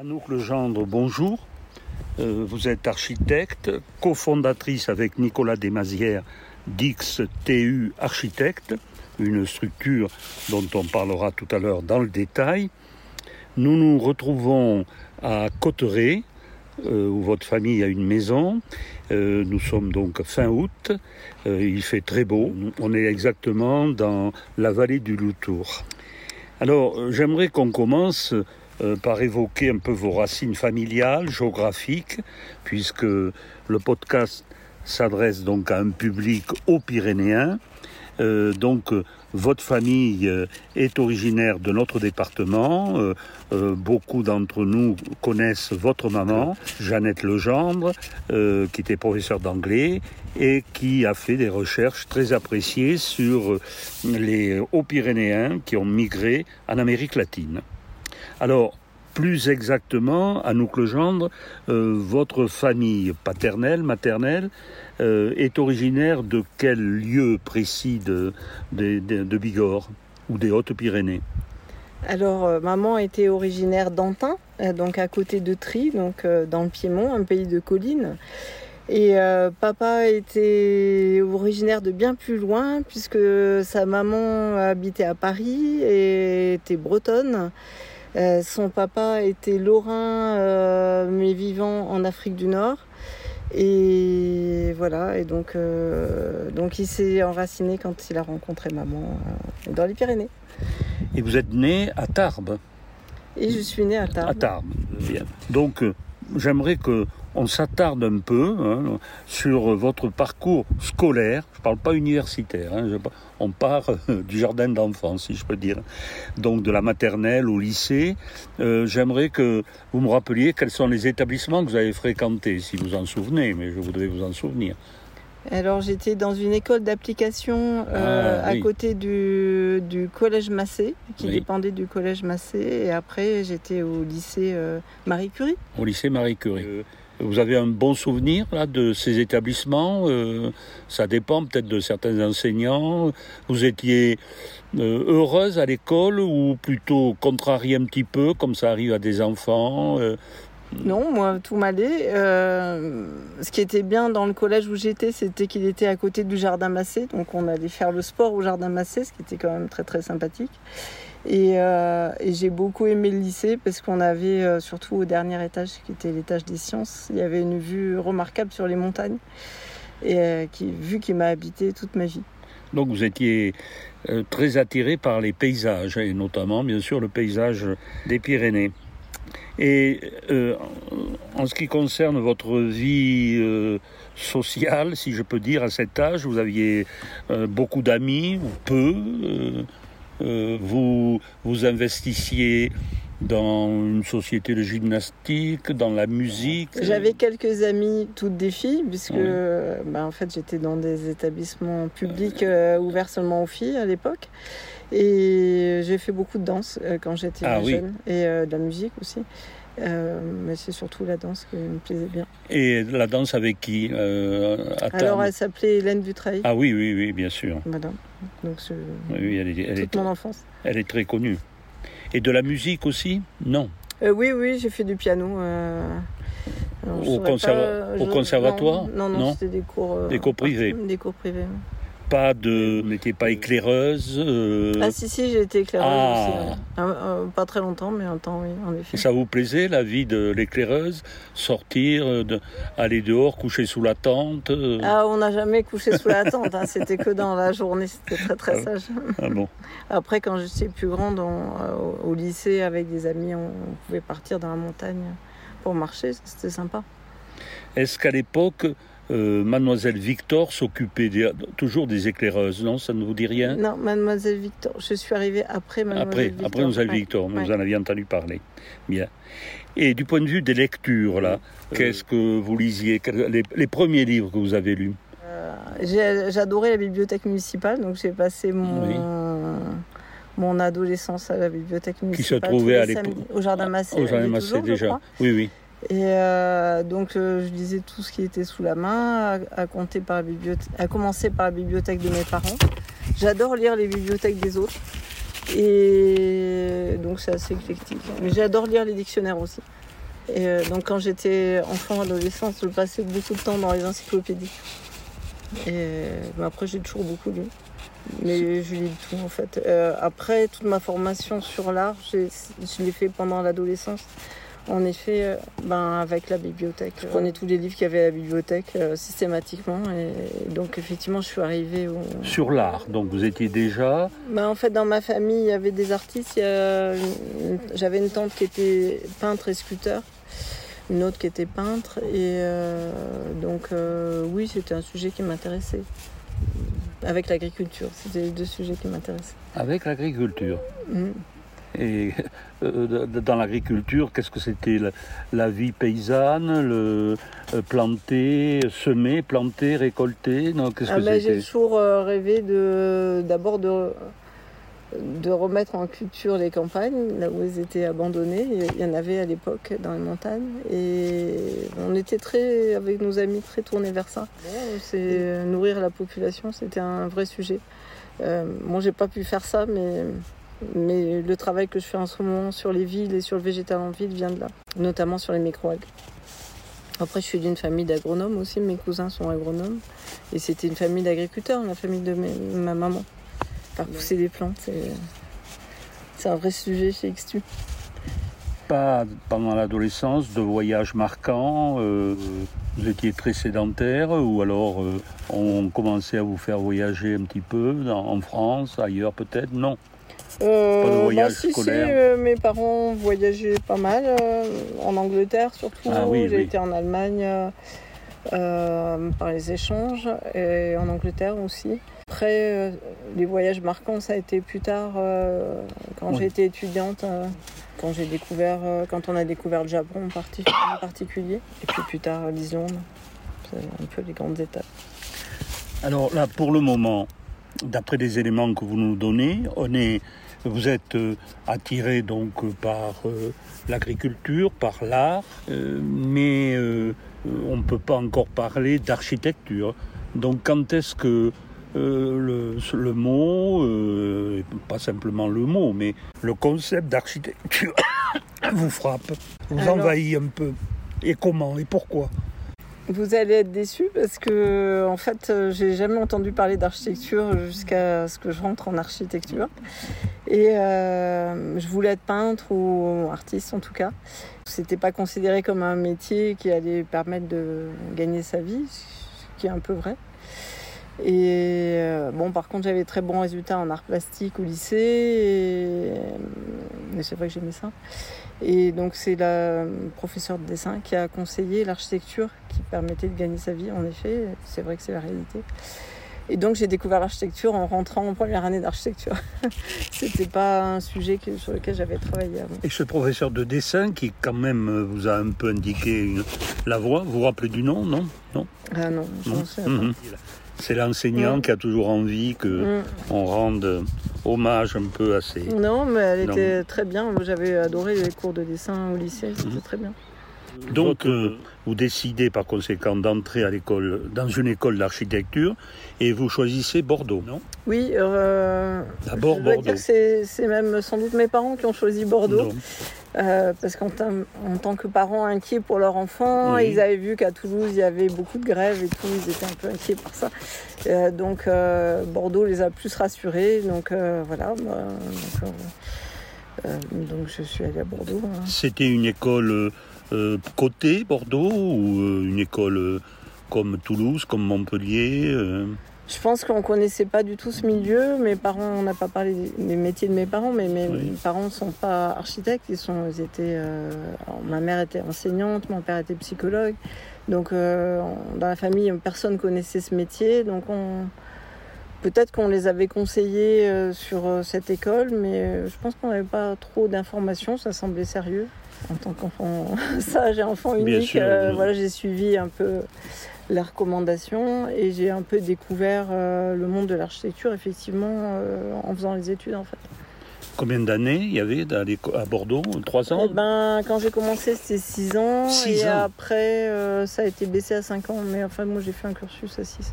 Anouk Legendre, bonjour. Euh, vous êtes architecte, cofondatrice avec Nicolas Desmazières d'X TU Architecte, une structure dont on parlera tout à l'heure dans le détail. Nous nous retrouvons à Cotteret, euh, où votre famille a une maison. Euh, nous sommes donc fin août. Il fait très beau. On est exactement dans la vallée du Loutour. Alors, j'aimerais qu'on commence par évoquer un peu vos racines familiales, géographiques, puisque le podcast s'adresse donc à un public aux Pyrénéens. donc, votre famille euh, est originaire de notre département. Euh, euh, beaucoup d'entre nous connaissent votre maman, Jeannette Legendre, qui était professeure d'anglais et qui a fait des recherches très appréciées sur les Hauts-Pyrénéens qui ont migré en Amérique latine. Alors, plus exactement, Anouk Legendre, votre famille paternelle, maternelle, euh, est originaire de quel lieu précis de, Bigorre ou des Hautes-Pyrénées? Alors, euh, maman était originaire d'Antin, euh, donc à côté de Tri, donc dans le Piémont, un pays de collines. Et papa était originaire de bien plus loin, puisque sa maman habitait à Paris et était bretonne. Son papa était lorrain, mais vivant en Afrique du Nord. Et voilà, et donc, euh, donc il s'est enraciné quand il a rencontré maman euh, dans les Pyrénées. Et vous êtes né à Tarbes Et je suis né à Tarbes. À Tarbes, bien. Donc euh, j'aimerais que on s'attarde un peu hein, sur votre parcours scolaire. Je ne parle pas universitaire. Hein, on part euh, du jardin d'enfants, si je peux dire. Donc de la maternelle au lycée. Euh, j'aimerais que vous me rappeliez quels sont les établissements que vous avez fréquentés, si vous en souvenez, mais je voudrais vous en souvenir. Alors j'étais dans une école d'application euh, ah, à côté du, collège Massé, qui dépendait du collège Massé, et après j'étais au lycée Marie Curie. Au lycée Marie Curie. Vous avez un bon souvenir là, de ces établissements euh, Ça dépend peut-être de certains enseignants. Vous étiez euh, heureuse à l'école ou plutôt contrariée un petit peu, comme ça arrive à des enfants euh? Non, moi, tout m'allait. ce qui était bien dans le collège où j'étais, c'était qu'il était à côté du jardin Massé. Donc, on allait faire le sport au jardin Massé, ce qui était quand même très, très sympathique. Euh, et, j'ai beaucoup aimé le lycée parce qu'on avait, euh, surtout au dernier étage, qui était l'étage des sciences, il y avait une vue remarquable sur les montagnes, et euh, qui, vue qui m'a habité toute ma vie. Donc vous étiez très attiré par les paysages, et notamment bien sûr le paysage des Pyrénées. Et en ce qui concerne votre vie sociale, si je peux dire, à cet âge, vous aviez beaucoup d'amis ou peu vous, vous investissiez dans une société de gymnastique, dans la musique J'avais quelques amis, toutes des filles, puisque bah, en fait j'étais dans des établissements publics euh, ouverts seulement aux filles à l'époque. Et j'ai fait beaucoup de danse euh, quand j'étais ah jeune, et de la musique aussi. Mais c'est surtout la danse qui me plaisait bien. Et la danse avec qui Alors elle s'appelait Hélène Dutrail. Ah oui, oui, oui, bien sûr. Madame. Donc, oui, elle est, toute mon enfance. Elle est très connue. Et de la musique aussi Non. Euh, oui, oui, j'ai fait du piano. Euh, au, conservatoire Non, non, c'était des cours, euh, des cours privés. Des cours privés pas de, n'étiez pas éclaireuse. Euh, ah si si, j'ai été éclaireuse ah. aussi. Euh, pas très longtemps, mais un temps oui, en effet. ça vous plaisait la vie de l'éclaireuse, sortir, euh, de, aller dehors, coucher sous la tente Ah, on n'a jamais couché sous la tente. Hein. c'était que dans la journée. C'était très très ah. sage. Ah bon. Après, quand j'étais plus grande, au lycée avec des amis, on pouvait partir dans la montagne pour marcher. C'était sympa. Est-ce qu'à l'époque euh, Mademoiselle Victor s'occupait toujours des éclaireuses, non Ça ne vous dit rien? Non, Mademoiselle Victor, je suis arrivée après Mademoiselle Victor. Après Mademoiselle Victor, vous en aviez entendu parler. Bien. Et du point de vue des lectures, là, qu'est-ce que vous lisiez les, premiers livres que vous avez lus? Euh, J'adorais la bibliothèque municipale, donc j'ai passé mon... mon adolescence à la bibliothèque municipale. Qui se trouvait à l'époque Au Jardin Massé. Au Jardin Massé déjà. Oui, oui. Et euh, donc euh, je lisais tout ce qui était sous la main, à, compter par la à commencer par la bibliothèque de mes parents. J'adore lire les bibliothèques des autres. Et donc c'est assez éclectique. Mais j'adore lire les dictionnaires aussi. Et donc quand j'étais enfant, adolescente, je passais beaucoup de temps dans les encyclopédies. Et après, j'ai toujours beaucoup lu. Mais je lis tout en fait. après, toute ma formation sur l'art, je l'ai fait pendant l'adolescence. En effet, euh, ben, avec la bibliothèque. Je prenais tous les livres qu'il y avait à la bibliothèque euh, systématiquement. Et donc, effectivement, je suis arrivée au... Sur l'art, donc vous étiez déjà... Ben, en fait, dans ma famille, il y avait des artistes. J'avais une tante qui était peintre et sculpteur. Une autre qui était peintre. Et euh, donc, oui, c'était un sujet qui m'intéressait. Avec l'agriculture, c'était les deux sujets qui m'intéressaient. Avec l'agriculture mmh. Et euh, dans l'agriculture, qu'est-ce que c'était la, vie paysanne, le euh, planter, semer, planter, récolter non, qu'est-ce ah ben, J'ai toujours euh, rêvé de, d'abord de, de remettre en culture les campagnes, là où elles étaient abandonnées. Il y en avait à l'époque dans les montagnes. Et on était très, avec nos amis, très tournés vers ça. C'est nourrir la population, c'était un vrai sujet. Euh, moi, j'ai pas pu faire ça, mais mais le travail que je fais en ce moment sur les villes et sur le végétal en ville vient de là, notamment sur les microalgues. Après, je suis d'une famille d'agronomes aussi, mes cousins sont agronomes. Et c'était une famille d'agriculteurs, la famille de ma maman. Faire pousser des plantes, c'est un vrai sujet chez XTU. Pas pendant l'adolescence de voyages marquants euh, Vous étiez très sédentaire ou alors euh, on commençait à vous faire voyager un petit peu en France, ailleurs peut-être? Non euh, bah, si, euh, mes parents voyageaient pas mal, euh, en Angleterre surtout. Ah J'ai été en Allemagne par les échanges et en Angleterre aussi. Après, les voyages marquants, ça a été plus tard, quand été étudiante, quand j'ai découvert, quand on a découvert le Japon en, en particulier, et puis plus tard l'Islande. C'est un peu les grandes étapes. Alors là, pour le moment, d'après les éléments que vous nous donnez, on est vous êtes euh, attiré donc par euh, l'agriculture, par l'art, euh, mais on ne peut pas encore parler d'architecture. Donc quand est-ce que le, le, mot, pas simplement le mot, mais le concept d'architecture vous frappe, vous envahit un peu Et comment et pourquoi? Vous allez être déçu parce que en fait, j'ai jamais entendu parler d'architecture jusqu'à ce que je rentre en architecture. Et euh, je voulais être peintre ou artiste en tout cas. C'était pas considéré comme un métier qui allait permettre de gagner sa vie, ce qui est un peu vrai. Et euh, bon, par contre, j'avais très bons résultats en art plastique au lycée. Et, c'est vrai que j'aimais ça. Et donc, c'est la professeure de dessin qui a conseillé l'architecture qui permettait de gagner sa vie. En effet, c'est vrai que c'est la réalité. Et donc j'ai découvert l'architecture en rentrant en première année d'architecture. C'était pas un sujet sur lequel j'avais travaillé avant. Et ce professeur de dessin qui quand même vous a un peu indiqué la voie, vous vous rappelez du nom, non? Non? Ah non, je non? sais mhm. C'est l'enseignant qui a toujours envie que mm. on rende hommage un peu à ces. Non, mais elle était très bien. J'avais adoré les cours de dessin au lycée, c'était mhm. très bien. Donc, euh, vous décidez par conséquent d'entrer à l'école, dans une école d'architecture, et vous choisissez Bordeaux, non? Oui. Euh, D'abord Bordeaux. C'est même sans doute mes parents qui ont choisi Bordeaux. Euh, parce qu'en tant que parents inquiets pour leur enfant, ils avaient vu qu'à Toulouse, il y avait beaucoup de grèves et tout, ils étaient un peu inquiets par ça. donc Bordeaux les a plus rassurés. Donc voilà. Bah, donc, je suis allée à Bordeaux. Hein. C'était une école euh, côté Bordeaux ou euh, une école euh, comme Toulouse, comme Montpellier Je pense qu'on ne connaissait pas du tout ce milieu. Mes parents, on n'a pas parlé des métiers de mes parents, mais mes parents ne sont pas architectes. Ils sont, ils étaient, ma mère était enseignante, mon père était psychologue. Donc dans la famille, personne connaissait ce métier. Donc on, peut-être qu'on les avait conseillés sur cette école, mais je pense qu'on n'avait pas trop d'informations. Ça semblait sérieux en tant qu'enfant sage et enfant unique, euh, voilà, j'ai suivi un peu les recommandations et j'ai un peu découvert euh, le monde de l'architecture effectivement euh, en faisant les études en fait. Combien d'années il y avait à Bordeaux? Trois ans? Eh ben, Quand j'ai commencé, c'était six ans. et après, ça a été baissé à cinq ans. Mais enfin, moi, j'ai fait un cursus à six.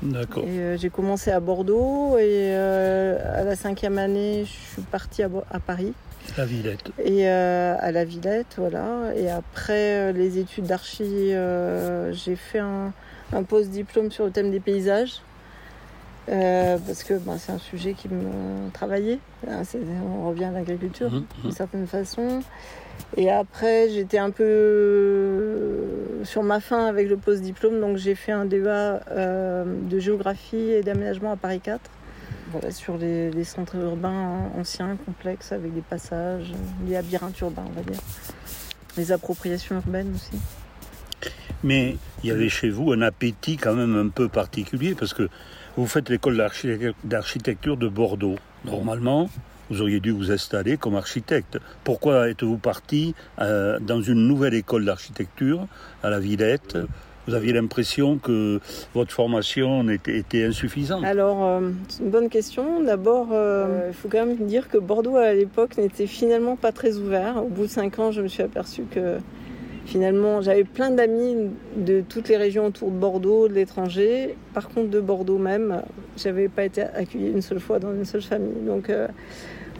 D'accord. j'ai commencé à Bordeaux et à la cinquième année, je suis partie à, à Paris La Villette. Et à la Villette, voilà. Et après les études d'archi, j'ai fait un, un post-diplôme sur le thème des paysages. parce que ben, c'est un sujet qui me travaillait. On revient à l'agriculture mmh, d'une mmh. certaine façon. Et après, j'étais un peu euh, sur ma fin avec le post-diplôme, donc j'ai fait un débat euh, de géographie et d'aménagement à Paris 4. Sur les, centres urbains anciens, complexes, avec des passages, des labyrinthes urbains, on va dire. Les appropriations urbaines aussi. Mais il y avait chez vous un appétit quand même un peu particulier, parce que vous faites l'école d'architecture de Bordeaux. Normalement, vous auriez dû vous installer comme architecte. Pourquoi êtes-vous parti euh, dans une nouvelle école d'architecture à la Villette vous aviez l'impression que votre formation était, insuffisante Alors, euh, c'est une bonne question. D'abord, euh, il faut quand même dire que Bordeaux, à l'époque, n'était finalement pas très ouvert. Au bout de cinq ans, je me suis aperçu que finalement, j'avais plein d'amis de toutes les régions autour de Bordeaux, de l'étranger. Par contre, de Bordeaux même, j'avais pas été accueillie une seule fois dans une seule famille. Donc,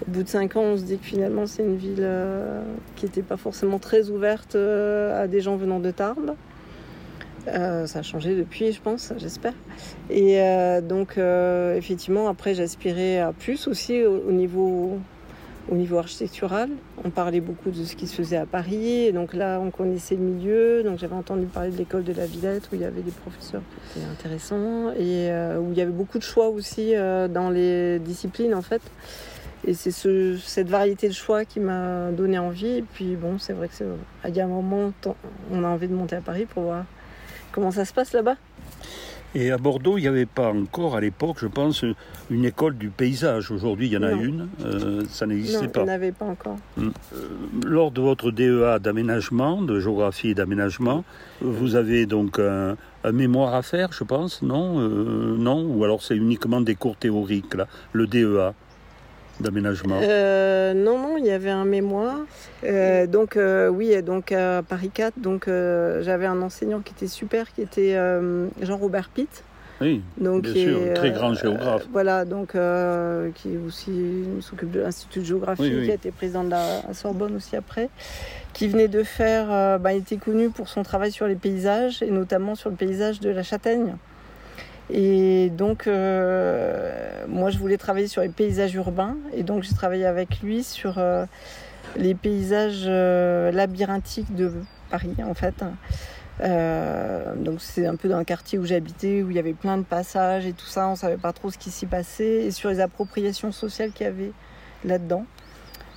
au bout de cinq ans, on se dit que finalement, c'est une ville euh, qui n'était pas forcément très ouverte euh, à des gens venant de Tarbes. Euh, ça a changé depuis, je pense, j'espère. Et donc, effectivement, après, j'aspirais à plus aussi au, niveau, au niveau architectural. On parlait beaucoup de ce qui se faisait à Paris. Et donc là, on connaissait le milieu. Donc j'avais entendu parler de l'école de la Villette où il y avait des professeurs intéressants et où il y avait beaucoup de choix aussi dans les disciplines en fait. Et c'est cette variété de choix qui m'a donné envie. Et puis bon, c'est vrai que c'est, il y a un moment, on a envie de monter à Paris pour voir comment ça se passe là-bas? Et à Bordeaux, il n'y avait pas encore à l'époque, je pense, une école du paysage. Aujourd'hui, il y en a une. Euh, ça n'existait pas. Non, il n'y avait pas encore. Hum. Euh, lors de votre DEA d'aménagement, de géographie et d'aménagement, vous avez donc un, mémoire à faire, je pense, non? Euh, Non? Ou alors c'est uniquement des cours théoriques, là, le DEA d'aménagement euh, Non, non, il y avait un mémoire. Euh, donc euh, oui, donc à Paris 4, donc j'avais un enseignant qui était super, qui était Jean-Robert Pitt. Oui, donc, bien sûr, très grand géographe. voilà, donc qui aussi s'occupe de l'Institut de géographie, qui a été président de la Sorbonne aussi après, qui venait de faire, bah, il était connu pour son travail sur les paysages et notamment sur le paysage de la Châtaigne. Et donc, euh, moi, je voulais travailler sur les paysages urbains. Et donc, j'ai travaillé avec lui sur euh, les paysages euh, labyrinthiques de Paris, en fait. donc, c'est un peu dans le quartier où j'habitais, où il y avait plein de passages et tout ça. On ne savait pas trop ce qui s'y passait. Et sur les appropriations sociales qu'il y avait là-dedans.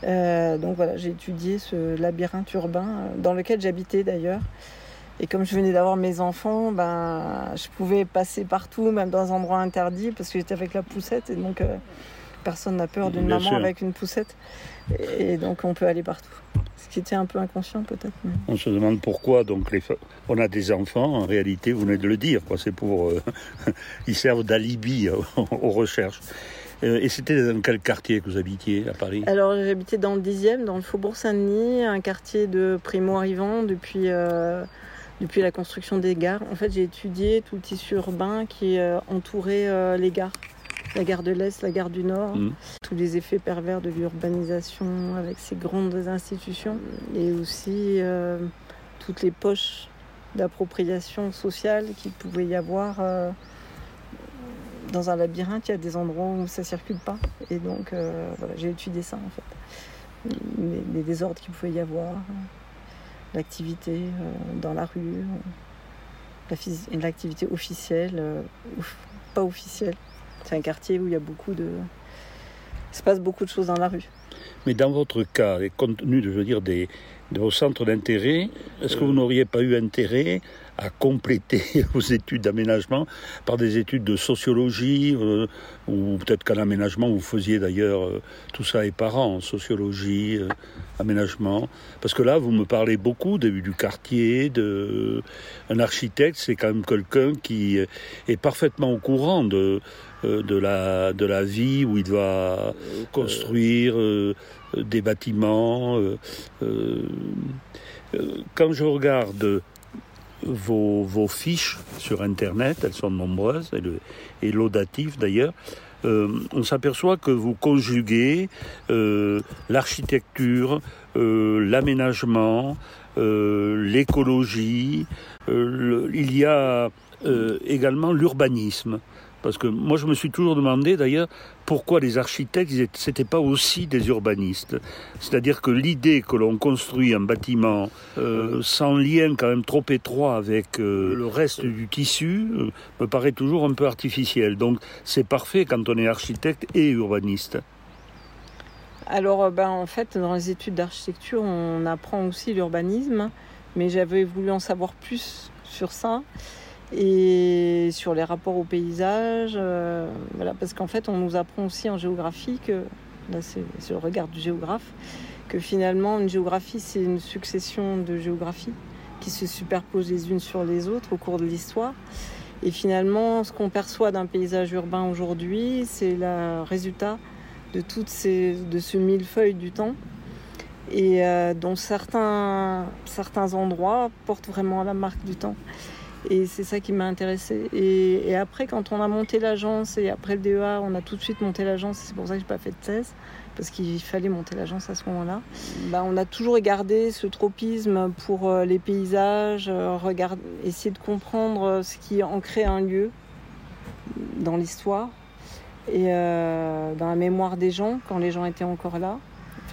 donc, voilà, j'ai étudié ce labyrinthe urbain, dans lequel j'habitais d'ailleurs. Et comme je venais d'avoir mes enfants, ben, je pouvais passer partout, même dans un endroit interdit, parce que j'étais avec la poussette. Et donc, euh, personne n'a peur d'une maman avec une poussette. Et donc, on peut aller partout. Ce qui était un peu inconscient, peut-être. On se demande pourquoi donc les... on a des enfants. En réalité, vous venez de le dire. C'est pour. Euh, ils servent d'alibi aux recherches. Euh, et c'était dans quel quartier que vous habitiez à Paris? Alors j'habitais dans le 10e, dans le Faubourg Saint-Denis, un quartier de primo-arrivants depuis depuis la construction des gares. En fait, j'ai étudié tout le tissu urbain qui euh, entourait euh, les gares. La gare de l'Est, la gare du Nord, mm. tous les effets pervers de l'urbanisation avec ces grandes institutions et aussi euh, toutes les poches d'appropriation sociale qu'il pouvait y avoir. dans un labyrinthe, il y a des endroits où ça circule pas. Et donc, voilà, j'ai étudié ça en fait. les désordres qu'il pouvait y avoir l'activité euh, dans la rue, l'activité officielle euh, pas officielle. C'est un quartier où il y a beaucoup de. Il se passe beaucoup de choses dans la rue. Mais dans votre cas, compte tenu de, je veux dire, des, de vos centres d'intérêt, est-ce que vous n'auriez pas eu intérêt à compléter vos études d'aménagement par des études de sociologie, euh, ou peut-être qu'en aménagement, vous faisiez d'ailleurs euh, tout ça et parents, sociologie, euh, aménagement. Parce que là, vous me parlez beaucoup du quartier, de... un architecte, c'est quand même quelqu'un qui est parfaitement au courant de, de, la, de la vie où il doit construire des bâtiments. quand je regarde vos, fiches sur Internet, elles sont nombreuses, et, et laudatives d'ailleurs. on s'aperçoit que vous conjuguez l'architecture, l'aménagement, l'écologie, il y a également l'urbanisme. Parce que moi, je me suis toujours demandé, d'ailleurs, pourquoi les architectes, n'étaient pas aussi des urbanistes. C'est-à-dire que l'idée que l'on construit un bâtiment euh, sans lien quand même trop étroit avec euh, le reste du tissu euh, me paraît toujours un peu artificiel. Donc, c'est parfait quand on est architecte et urbaniste. Alors, ben, en fait, dans les études d'architecture, on apprend aussi l'urbanisme, mais j'avais voulu en savoir plus sur ça et sur les rapports au paysage. Euh, voilà, parce qu'en fait, on nous apprend aussi en géographie que, là c'est le regard du géographe, que finalement une géographie c'est une succession de géographies qui se superposent les unes sur les autres au cours de l'histoire. Et finalement, ce qu'on perçoit d'un paysage urbain aujourd'hui, c'est le résultat de toutes ces, de ce millefeuille du temps et euh, dont certains, certains endroits portent vraiment la marque du temps. Et c'est ça qui m'a intéressée. Et, après, quand on a monté l'agence et après le DEA, on a tout de suite monté l'agence. C'est pour ça que j'ai pas fait de thèse parce qu'il fallait monter l'agence à ce moment-là. Bah, on a toujours gardé ce tropisme pour euh, les paysages, euh, essayer de comprendre euh, ce qui ancrait un lieu dans l'histoire et dans la mémoire des gens quand les gens étaient encore là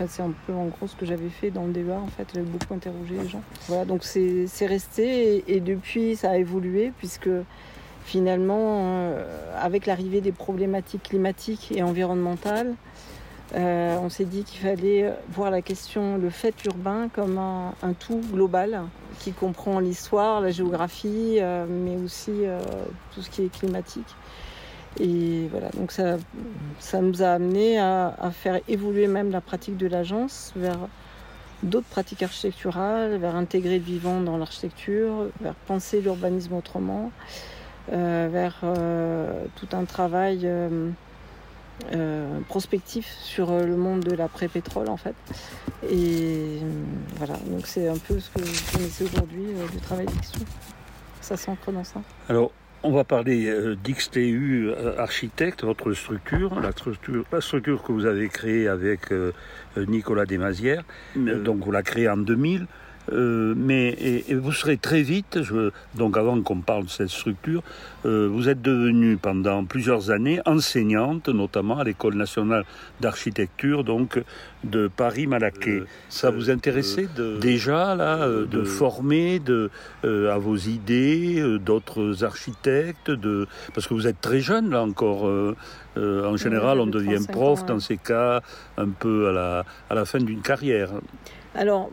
c'est un peu en gros ce que j'avais fait dans le débat. En fait, j'avais beaucoup interrogé les gens. Voilà, donc c'est resté et, depuis ça a évolué puisque finalement, euh, avec l'arrivée des problématiques climatiques et environnementales, euh, on s'est dit qu'il fallait voir la question, le fait urbain, comme un, tout global qui comprend l'histoire, la géographie, euh, mais aussi tout ce qui est climatique. Et voilà, donc ça, ça nous a amené à, faire évoluer même la pratique de l'agence vers d'autres pratiques architecturales, vers intégrer le vivant dans l'architecture, vers penser l'urbanisme autrement, euh, vers euh, tout un travail euh, prospectif sur le monde de l'après-pétrole en fait. Et voilà, donc c'est un peu ce que vous connaissez aujourd'hui du travail d'Ixou. Ça s'ancre dans ça. Alors, on va parler euh, d'XTU euh, Architecte, votre structure, la structure, la structure que vous avez créée avec euh, Nicolas Desmazières. Donc vous la créée en 2000. Euh, mais et, vous serez très vite, je, donc avant qu'on parle de cette structure, euh, vous êtes devenue pendant plusieurs années enseignante, notamment à l'école nationale d'architecture, donc de Paris-Malaquais. Euh, Ça vous intéressait de, déjà là de, former de, à vos idées d'autres architectes, de parce que vous êtes très jeune là encore. en général, on devient prof dans ces cas un peu à la, à la fin d'une carrière. Alors,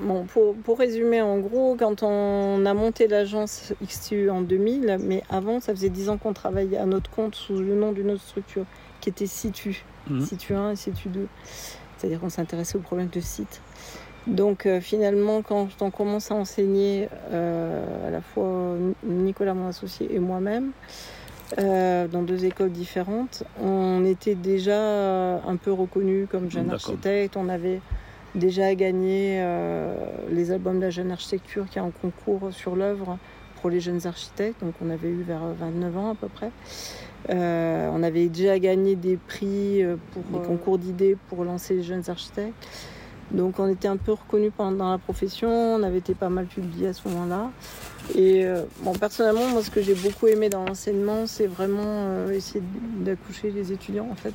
Bon, pour, résumer, en gros, quand on a monté l'agence XTU en 2000, mais avant, ça faisait 10 ans qu'on travaillait à notre compte sous le nom d'une autre structure qui était Situ, mmh. Situ 1 et Situ 2. C'est-à-dire qu'on s'intéressait aux problèmes de site. Donc euh, finalement, quand on commence à enseigner, euh, à la fois Nicolas, mon associé, et moi-même, euh, dans deux écoles différentes, on était déjà un peu reconnus comme jeunes architectes. On avait déjà gagné euh, les albums de la jeune architecture qui est un concours sur l'œuvre pour les jeunes architectes. Donc on avait eu vers 29 ans à peu près. Euh, on avait déjà gagné des prix euh, pour des concours d'idées pour lancer les jeunes architectes. Donc on était un peu reconnus dans la profession, on avait été pas mal publié à ce moment-là. Et bon, personnellement, moi ce que j'ai beaucoup aimé dans l'enseignement, c'est vraiment essayer d'accoucher les étudiants en fait.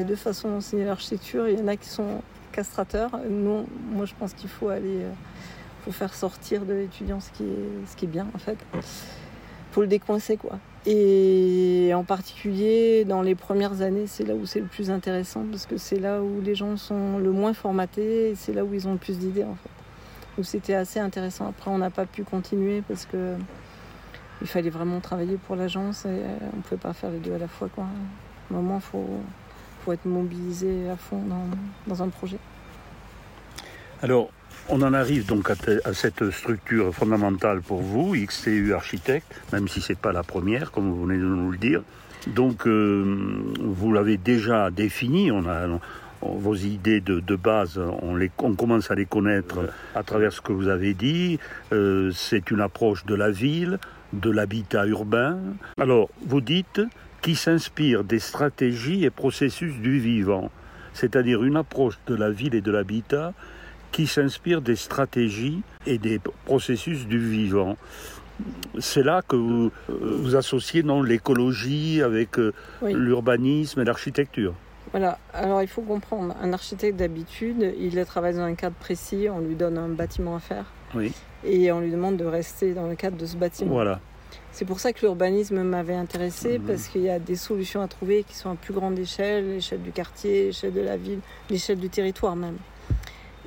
a deux façons d'enseigner l'architecture. Il y en a qui sont castrateur. Nous, moi, je pense qu'il faut aller, euh, faut faire sortir de l'étudiant ce qui est, ce qui est bien en fait. Faut le décoincer quoi. Et en particulier dans les premières années, c'est là où c'est le plus intéressant parce que c'est là où les gens sont le moins formatés et c'est là où ils ont le plus d'idées en fait. Donc c'était assez intéressant. Après, on n'a pas pu continuer parce que il fallait vraiment travailler pour l'agence et euh, on ne pouvait pas faire les deux à la fois quoi. À faut faut être mobilisé à fond dans, un projet. Alors, on en arrive donc à, cette structure fondamentale pour vous, XTU Architecte, même si ce n'est pas la première, comme vous venez de nous le dire. Donc, euh, vous l'avez déjà défini, on a, vos idées de, base, on, les, on, commence à les connaître à travers ce que vous avez dit. Euh, c'est une approche de la ville, de l'habitat urbain. Alors, vous dites qui s'inspire des stratégies et processus du vivant, c'est-à-dire une approche de la ville et de l'habitat qui s'inspire des stratégies et des processus du vivant. C'est là que vous, vous associez l'écologie avec euh, l'urbanisme et l'architecture. Voilà, alors il faut comprendre, un architecte d'habitude, il travaille dans un cadre précis, on lui donne un bâtiment à faire. Oui. Et on lui demande de rester dans le cadre de ce bâtiment. Voilà. C'est pour ça que l'urbanisme m'avait intéressé, mhm. parce qu'il y a des solutions à trouver qui sont à plus grande échelle, l'échelle du quartier, l'échelle de la ville, l'échelle du territoire même.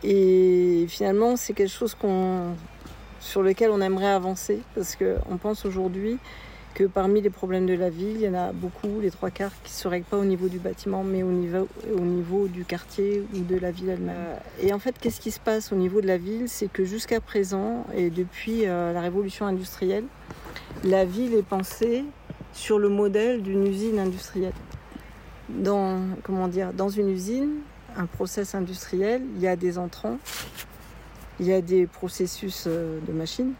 Et finalement, c'est quelque chose qu'on, sur lequel on aimerait avancer, parce qu'on pense aujourd'hui que parmi les problèmes de la ville, il y en a beaucoup, les trois quarts, qui ne se règlent pas au niveau du bâtiment, mais au niveau, au niveau du quartier ou de la ville elle-même. Euh, et en fait, qu'est-ce qui se passe au niveau de la ville? C'est que jusqu'à présent, et depuis euh, la révolution industrielle, la ville est pensée sur le modèle d'une usine industrielle. Dans, comment dire, dans une usine, un process industriel, il y a des entrants, il y a des processus euh, de machines,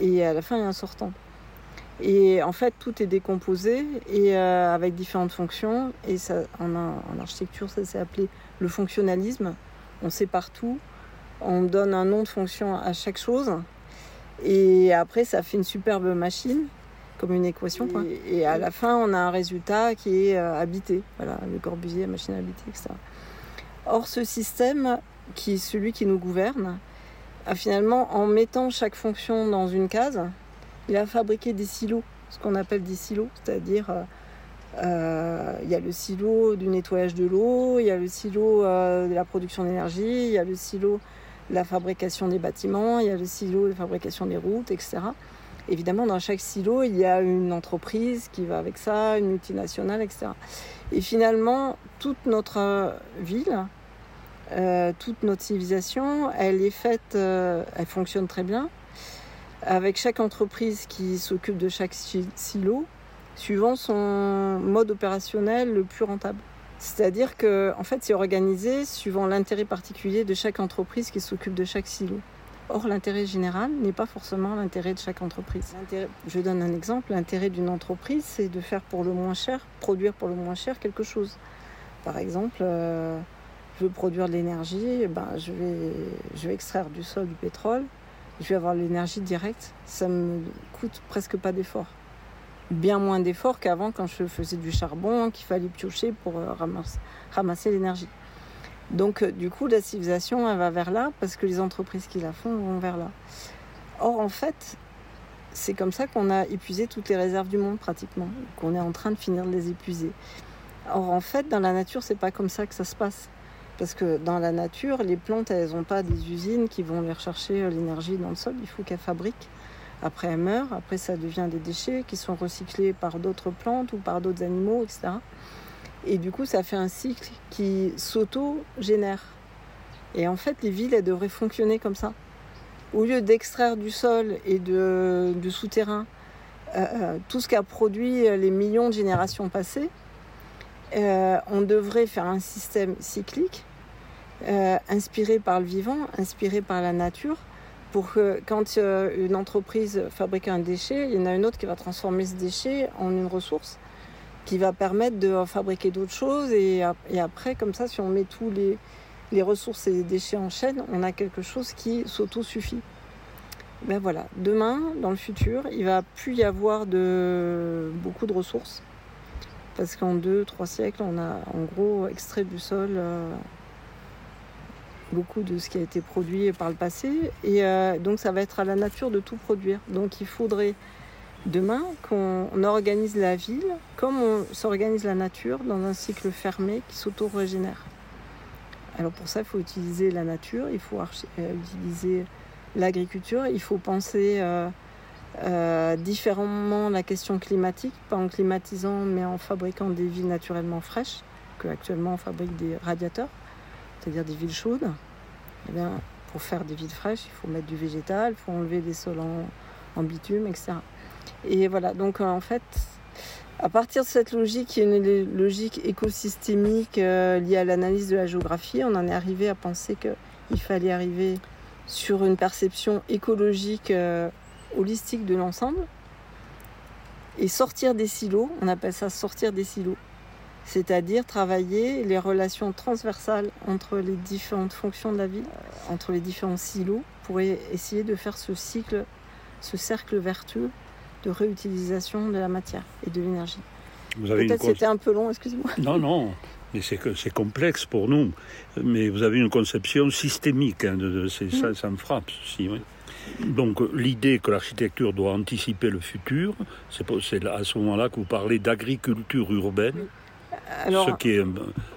et à la fin, il y a un sortant. Et en fait, tout est décomposé et euh, avec différentes fonctions. Et ça, en, en architecture, ça s'est appelé le fonctionnalisme. On sait partout. On donne un nom de fonction à chaque chose. Et après, ça fait une superbe machine, comme une équation. Quoi. Et, à la fin, on a un résultat qui est euh, habité. Voilà, le Corbusier, la machine habitée, etc. Or, ce système, qui est celui qui nous gouverne, a finalement, en mettant chaque fonction dans une case, il a fabriqué des silos, ce qu'on appelle des silos, c'est-à-dire euh, euh, il y a le silo du nettoyage de l'eau, il y a le silo euh, de la production d'énergie, il y a le silo de la fabrication des bâtiments, il y a le silo de la fabrication des routes, etc. Évidemment, dans chaque silo, il y a une entreprise qui va avec ça, une multinationale, etc. Et finalement, toute notre ville, toute notre civilisation, elle est faite, elle fonctionne très bien, avec chaque entreprise qui s'occupe de chaque silo, suivant son mode opérationnel le plus rentable. C'est-à-dire que, en fait, c'est organisé suivant l'intérêt particulier de chaque entreprise qui s'occupe de chaque silo. Or, l'intérêt général n'est pas forcément l'intérêt de chaque entreprise. Je donne un exemple. L'intérêt d'une entreprise, c'est de faire pour le moins cher, produire pour le moins cher quelque chose. Par exemple, euh, je veux produire de l'énergie, ben, je, vais, je vais extraire du sol du pétrole je vais avoir l'énergie directe. Ça me coûte presque pas d'effort. Bien moins d'effort qu'avant quand je faisais du charbon, qu'il fallait piocher pour euh, ramasser, l'énergie. Donc euh, du coup, la civilisation, elle va vers là parce que les entreprises qui la font vont vers là. Or, en fait, c'est comme ça qu'on a épuisé toutes les réserves du monde pratiquement, qu'on est en train de finir de les épuiser. Or, en fait, dans la nature, c'est pas comme ça que ça se passe. Parce que dans la nature, les plantes, elles n'ont pas des usines qui vont aller rechercher euh, l'énergie dans le sol. Il faut qu'elles fabriquent. Après, elles meurent. Après, ça devient des déchets qui sont recyclés par d'autres plantes ou par d'autres animaux, etc. Et du coup, ça fait un cycle qui s'auto-génère. Et en fait, les villes, elles devraient fonctionner comme ça. Au lieu d'extraire du sol et de, du souterrain euh, euh, tout ce qu'a produit les millions de générations passées, on devrait faire un système cyclique euh, inspiré par le vivant, inspiré par la nature, pour que quand une entreprise fabrique un déchet, il y en a une autre qui va transformer ce déchet en une ressource qui va permettre de fabriquer d'autres choses. Et, après, comme ça, si on met tous les, les ressources et les déchets en chaîne, on a quelque chose qui s'auto-suffit. Ben voilà, demain, dans le futur, il va plus y avoir de beaucoup de ressources. Parce qu'en deux, trois siècles, on a en gros extrait du sol euh, beaucoup de ce qui a été produit par le passé. Et euh, donc ça va être à la nature de tout produire. Donc il faudrait demain qu'on organise la ville comme on s'organise la nature dans un cycle fermé qui s'auto-régénère. Alors pour ça, il faut utiliser la nature, il faut euh, utiliser l'agriculture, il faut penser euh, différemment la question climatique, pas en climatisant mais en fabriquant des villes naturellement fraîches, que actuellement on fabrique des radiateurs c'est-à-dire des villes chaudes, eh pour faire des villes fraîches, il faut mettre du végétal, il faut enlever des sols en, bitume, etc. Et voilà, donc euh, en fait, à partir de cette logique, qui est une logique écosystémique euh, liée à l'analyse de la géographie, on en est arrivé à penser qu'il fallait arriver sur une perception écologique euh, holistique de l'ensemble. et sortir des silos. On appelle ça sortir des silos. C'est-à-dire travailler les relations transversales entre les différentes fonctions de la ville, entre les différents silos, pour essayer de faire ce cycle, ce cercle vertueux de réutilisation de la matière et de l'énergie. Peut-être c'était un peu long, excusez-moi. Non, non, mais c'est complexe pour nous. Mais vous avez une conception systémique hein, de, ça, mm. ça, me frappe, ceci. Oui. Donc l'idée que l'architecture doit anticiper le futur, c'est à ce moment-là que vous parlez d'agriculture urbaine. Ce, qui est,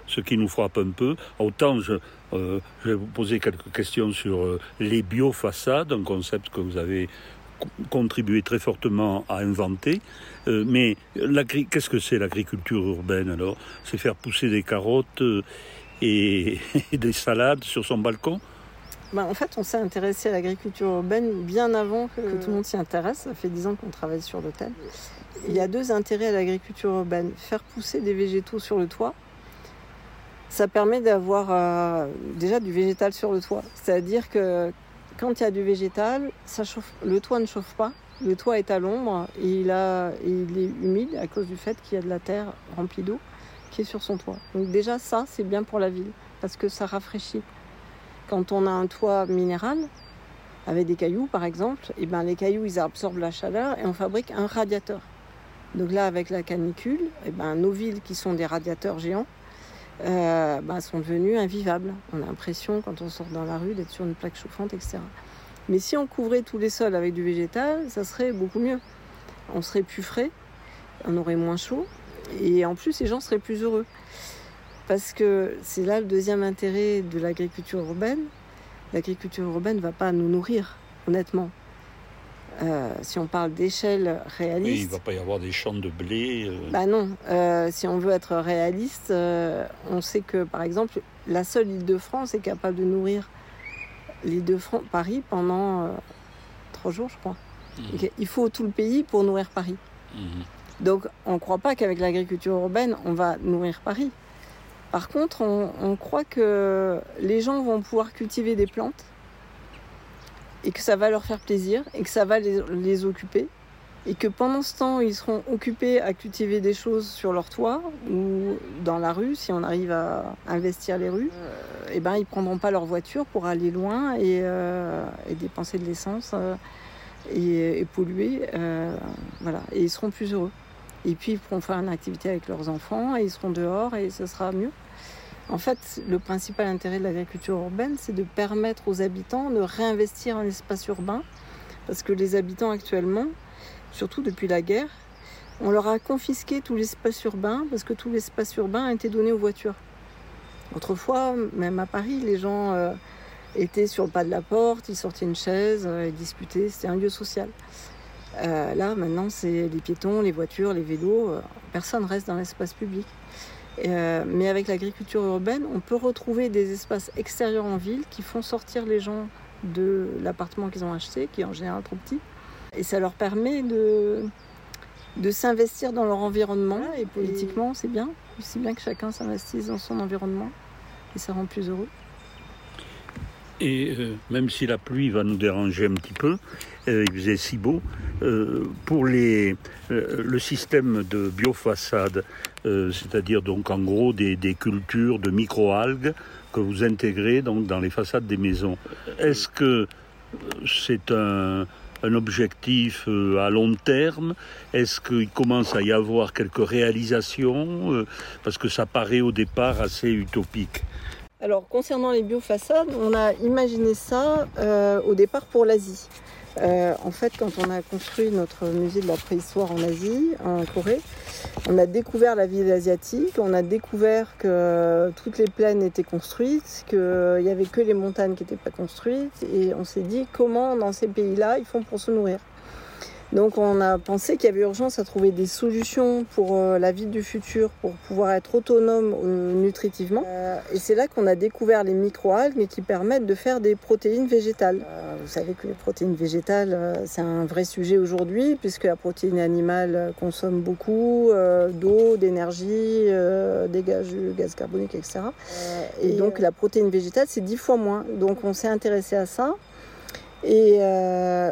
ce qui nous frappe un peu. Autant je, euh, je vais vous poser quelques questions sur euh, les biofaçades, un concept que vous avez contribué très fortement à inventer. Euh, mais qu'est-ce que c'est l'agriculture urbaine alors? C'est faire pousser des carottes et, des salades sur son balcon? Bah, en fait, on s'est intéressé à l'agriculture urbaine bien avant que, tout le monde s'y intéresse. Ça fait dix ans qu'on travaille sur l'hôtel. Il y a deux intérêts à l'agriculture urbaine. Faire pousser des végétaux sur le toit, ça permet d'avoir euh, déjà du végétal sur le toit. C'est-à-dire que quand il y a du végétal, le toit ne chauffe pas. Le toit est à l'ombre et il, il est humide à cause du fait qu'il y a de la terre remplie d'eau qui est sur son toit. Donc déjà ça, c'est bien pour la ville parce que ça rafraîchit. Quand on a un toit minéral, avec des cailloux par exemple, et eh ben les cailloux ils absorbent la chaleur et on fabrique un radiateur. Donc là avec la canicule, eh ben, nos villes qui sont des radiateurs géants euh, ben, sont devenues invivables. On a l'impression quand on sort dans la rue d'être sur une plaque chauffante, etc. Mais si on couvrait tous les sols avec du végétal, ça serait beaucoup mieux. On serait plus frais, on aurait moins chaud et en plus les gens seraient plus heureux. Parce que c'est là le deuxième intérêt de l'agriculture urbaine. L'agriculture urbaine ne va pas nous nourrir, honnêtement. Euh, si on parle d'échelle réaliste. Oui, il ne va pas y avoir des champs de blé. Euh. Bah non. Euh, si on veut être réaliste, on sait que, par exemple, la seule île de France est capable de nourrir l'île de France, Paris pendant trois jours, je crois. Mmh. Il faut tout le pays pour nourrir Paris. Mmh. Donc, on ne croit pas qu'avec l'agriculture urbaine, on va nourrir Paris. Par contre, on, croit que les gens vont pouvoir cultiver des plantes et que ça va leur faire plaisir et que ça va les, occuper et que pendant ce temps, ils seront occupés à cultiver des choses sur leur toit ou dans la rue, si on arrive à investir les rues, euh, et ben ils prendront pas leur voiture pour aller loin et, euh, dépenser de l'essence euh, et, polluer, voilà, et ils seront plus heureux. Et puis ils pourront faire une activité avec leurs enfants et ils seront dehors et ce sera mieux. En fait, le principal intérêt de l'agriculture urbaine, c'est de permettre aux habitants de réinvestir en espace urbain. Parce que les habitants actuellement, surtout depuis la guerre, on leur a confisqué tout l'espace urbain parce que tout l'espace urbain a été donné aux voitures. Autrefois, même à Paris, les gens euh, étaient sur le pas de la porte, ils sortaient une chaise, euh, ils discutaient, c'était un lieu social. Euh, là, maintenant, c'est les piétons, les voitures, les vélos, personne reste dans l'espace public. Euh, mais avec l'agriculture urbaine, on peut retrouver des espaces extérieurs en ville qui font sortir les gens de l'appartement qu'ils ont acheté, qui est en général trop petit. Et ça leur permet de, de s'investir dans leur environnement. Et politiquement, c'est bien. C'est bien que chacun s'investisse dans son environnement. Et ça rend plus heureux. Et euh, même si la pluie va nous déranger un petit peu, euh, il faisait si beau, euh, pour les, le système de biofaçade, c'est-à-dire donc en gros des, cultures de microalgues que vous intégrez donc dans les façades des maisons, est-ce que c'est un, un objectif à long terme? Est-ce qu'il commence à y avoir quelques réalisations Parce que ça paraît au départ assez utopique? Alors concernant les biofaçades, on a imaginé ça euh, au départ pour l'Asie. Euh, en fait, quand on a construit notre musée de la préhistoire en Asie, en Corée, on a découvert la ville asiatique, on a découvert que toutes les plaines étaient construites, qu'il n'y avait que les montagnes qui n'étaient pas construites, et on s'est dit comment dans ces pays-là ils font pour se nourrir. Donc on a pensé qu'il y avait urgence à trouver des solutions pour euh, la vie du futur, pour pouvoir être autonome euh, nutritivement. Euh, et c'est là qu'on a découvert les microalgues qui permettent de faire des protéines végétales. vous savez que les protéines végétales, c'est un vrai sujet aujourd'hui, puisque la protéine animale consomme beaucoup d'eau, d'énergie, dégage du gaz carbonique, etc. et donc la protéine végétale, c'est dix fois moins. Donc on s'est intéressé à ça. Et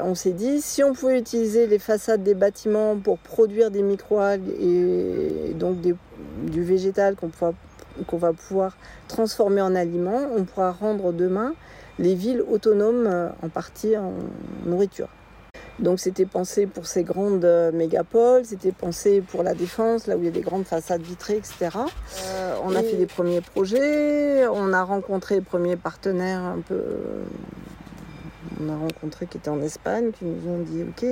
on s'est dit, si on pouvait utiliser les façades des bâtiments pour produire des microalgues et donc du végétal qu'on va pouvoir transformer en aliment, on pourra rendre demain les villes autonomes euh, en partie en nourriture. Donc c'était pensé pour ces grandes euh, mégapoles, c'était pensé pour la défense, là où il y a des grandes façades vitrées, etc. Euh, on a fait des premiers projets, on a rencontré les premiers partenaires un peu... On a rencontré qui étaient en Espagne, qui nous ont dit OK.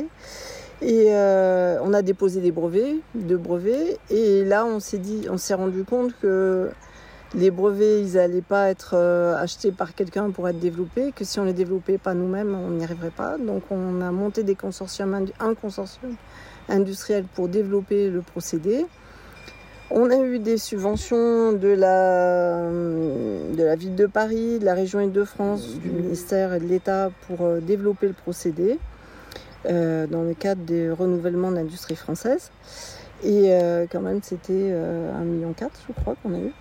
Et on a déposé des brevets, deux brevets. Et là, on s'est dit, on s'est rendu compte que les brevets, ils n'allaient pas être euh, achetés par quelqu'un pour être développés, que si on les développait pas nous-mêmes, on n'y arriverait pas. Donc on a monté des consortiums, un consortium industriel pour développer le procédé. On a eu des subventions de la, de la ville de Paris, de la région Île-de-France, du ministère et de l'État pour euh, développer le procédé euh, dans le cadre des renouvellements de l'industrie française. Et quand même, c'était 1,4 million, je crois, qu'on a eu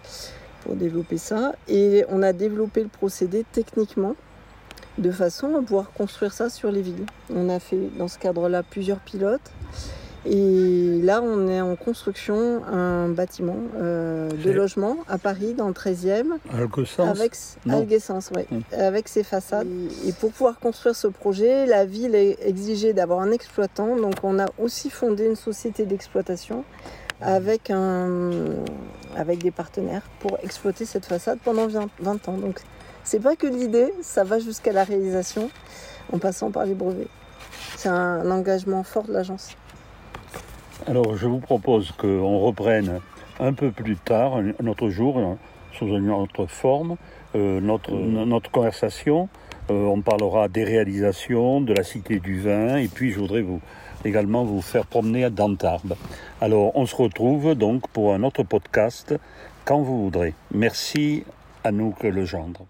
pour développer ça. Et on a développé le procédé techniquement de façon à pouvoir construire ça sur les villes. On a fait dans ce cadre-là plusieurs pilotes. Et là, on est en construction un bâtiment euh, de logement à Paris, dans le 13e. Avec, ouais, hum. avec ses façades. Et, pour pouvoir construire ce projet, la ville est exigée d'avoir un exploitant. Donc, on a aussi fondé une société d'exploitation avec, un, avec des partenaires pour exploiter cette façade pendant 20 ans. Donc c'est pas que l'idée, ça va jusqu'à la réalisation en passant par les brevets. C'est un engagement fort de l'agence. Alors je vous propose qu'on reprenne un peu plus tard, un autre jour, sous une autre forme, euh, notre, notre conversation. Euh, on parlera des réalisations, de la cité du vin, et puis je voudrais vous également vous faire promener à Tarbes. Alors, on se retrouve donc pour un autre podcast quand vous voudrez. Merci à nous que le gendre.